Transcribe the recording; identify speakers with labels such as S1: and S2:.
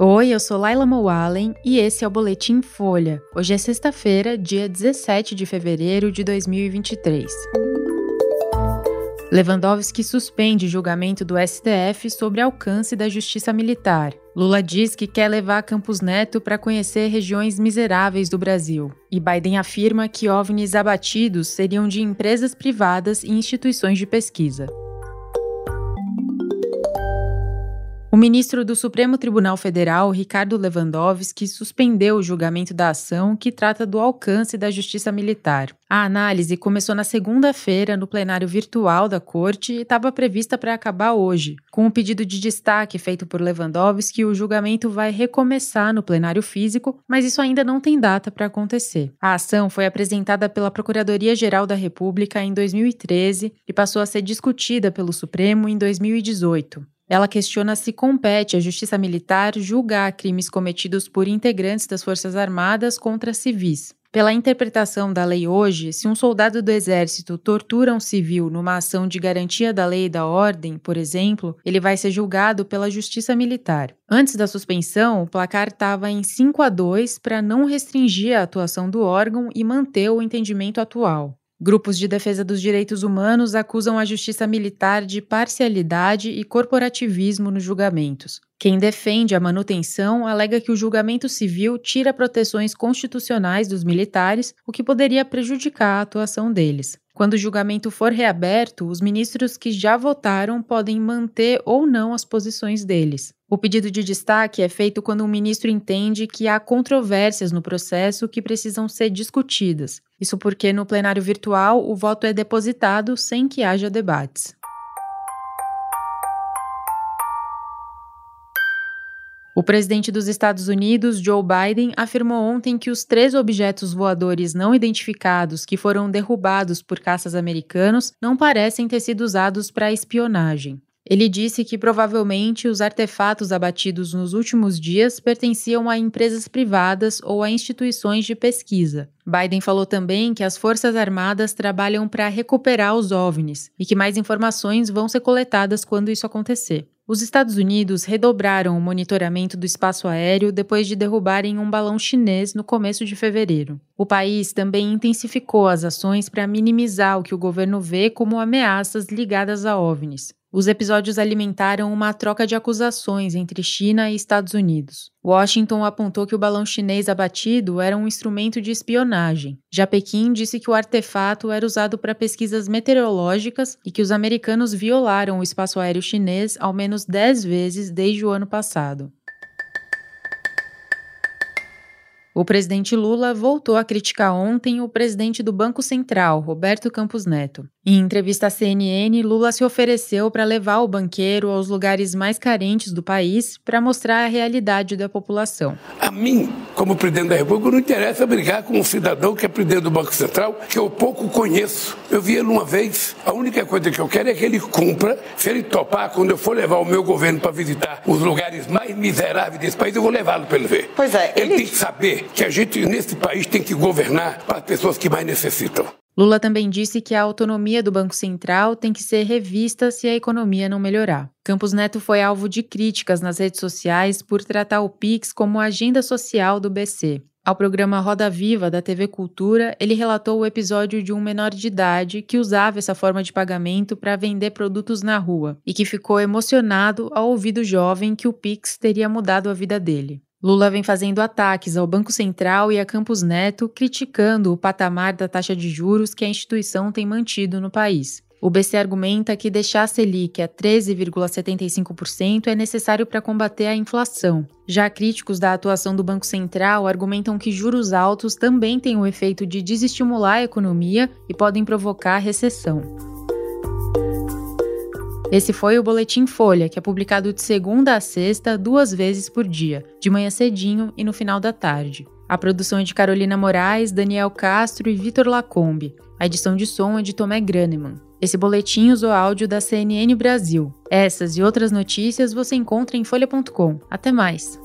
S1: Oi, eu sou Laila Moalen e esse é o Boletim Folha. Hoje é sexta-feira, dia 17 de fevereiro de 2023. Lewandowski suspende julgamento do STF sobre alcance da justiça militar. Lula diz que quer levar Campos Neto para conhecer regiões miseráveis do Brasil. E Biden afirma que OVNIs abatidos seriam de empresas privadas e instituições de pesquisa. O ministro do Supremo Tribunal Federal, Ricardo Lewandowski, suspendeu o julgamento da ação que trata do alcance da justiça militar. A análise começou na segunda-feira no plenário virtual da corte e estava prevista para acabar hoje. Com o pedido de destaque feito por Lewandowski, o julgamento vai recomeçar no plenário físico, mas isso ainda não tem data para acontecer. A ação foi apresentada pela Procuradoria-Geral da República em 2013 e passou a ser discutida pelo Supremo em 2018. Ela questiona se compete à Justiça Militar julgar crimes cometidos por integrantes das Forças Armadas contra civis. Pela interpretação da lei hoje, se um soldado do Exército tortura um civil numa ação de garantia da lei e da ordem, por exemplo, ele vai ser julgado pela Justiça Militar. Antes da suspensão, o placar estava em 5 a 2 para não restringir a atuação do órgão e manter o entendimento atual. Grupos de defesa dos direitos humanos acusam a justiça militar de parcialidade e corporativismo nos julgamentos. Quem defende a manutenção alega que o julgamento civil tira proteções constitucionais dos militares, o que poderia prejudicar a atuação deles. Quando o julgamento for reaberto, os ministros que já votaram podem manter ou não as posições deles. O pedido de destaque é feito quando um ministro entende que há controvérsias no processo que precisam ser discutidas. Isso porque no plenário virtual o voto é depositado sem que haja debates. O presidente dos Estados Unidos, Joe Biden, afirmou ontem que os três objetos voadores não identificados que foram derrubados por caças americanos não parecem ter sido usados para espionagem. Ele disse que provavelmente os artefatos abatidos nos últimos dias pertenciam a empresas privadas ou a instituições de pesquisa. Biden falou também que as Forças Armadas trabalham para recuperar os OVNIs e que mais informações vão ser coletadas quando isso acontecer. Os Estados Unidos redobraram o monitoramento do espaço aéreo depois de derrubarem um balão chinês no começo de fevereiro. O país também intensificou as ações para minimizar o que o governo vê como ameaças ligadas a OVNIs. Os episódios alimentaram uma troca de acusações entre China e Estados Unidos. Washington apontou que o balão chinês abatido era um instrumento de espionagem. Já Pequim disse que o artefato era usado para pesquisas meteorológicas e que os americanos violaram o espaço aéreo chinês ao menos 10 vezes desde o ano passado. O presidente Lula voltou a criticar ontem o presidente do Banco Central, Roberto Campos Neto. Em entrevista à CNN, Lula se ofereceu para levar o banqueiro aos lugares mais carentes do país para mostrar a realidade da população.
S2: A mim, como presidente da República, não interessa brigar com um cidadão que é presidente do Banco Central, que eu pouco conheço. Eu vi ele uma vez, a única coisa que eu quero é que ele cumpra. Se ele topar, quando eu for levar o meu governo para visitar os lugares mais miseráveis desse país, eu vou levá-lo para ele ver.
S3: Pois é.
S2: Ele, ele tem que saber que a gente, nesse país, tem que governar para as pessoas que mais necessitam.
S1: Lula também disse que a autonomia do Banco Central tem que ser revista se a economia não melhorar. Campos Neto foi alvo de críticas nas redes sociais por tratar o Pix como agenda social do BC. Ao programa Roda Viva da TV Cultura, ele relatou o episódio de um menor de idade que usava essa forma de pagamento para vender produtos na rua e que ficou emocionado ao ouvir do jovem que o Pix teria mudado a vida dele. Lula vem fazendo ataques ao Banco Central e a Campos Neto, criticando o patamar da taxa de juros que a instituição tem mantido no país. O BC argumenta que deixar a Selic a 13,75% é necessário para combater a inflação. Já críticos da atuação do Banco Central argumentam que juros altos também têm o efeito de desestimular a economia e podem provocar recessão. Esse foi o Boletim Folha, que é publicado de segunda a sexta, duas vezes por dia, de manhã cedinho e no final da tarde. A produção é de Carolina Moraes, Daniel Castro e Vitor Lacombe. A edição de som é de Tomé Graneman. Esse boletim usou áudio da CNN Brasil. Essas e outras notícias você encontra em folha.com. Até mais!